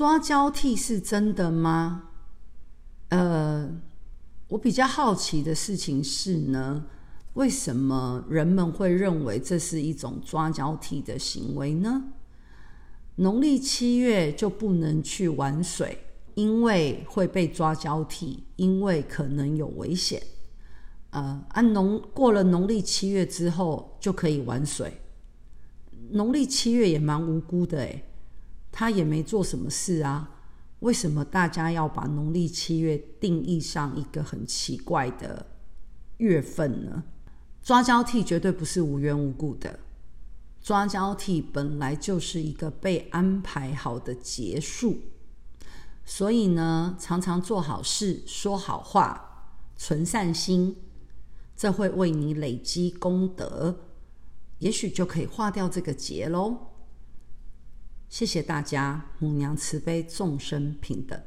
抓交替是真的吗？呃，我比较好奇的事情是呢，为什么人们会认为这是一种抓交替的行为呢？农历七月就不能去玩水，因为会被抓交替，因为可能有危险。呃，按农过了农历七月之后就可以玩水。农历七月也蛮无辜的诶，他也没做什么事啊，为什么大家要把农历七月定义上一个很奇怪的月份呢？抓交替绝对不是无缘无故的，抓交替本来就是一个被安排好的结束，所以呢，常常做好事、说好话、存善心。这会为你累积功德，也许就可以化掉这个结喽。谢谢大家，母娘慈悲，众生平等。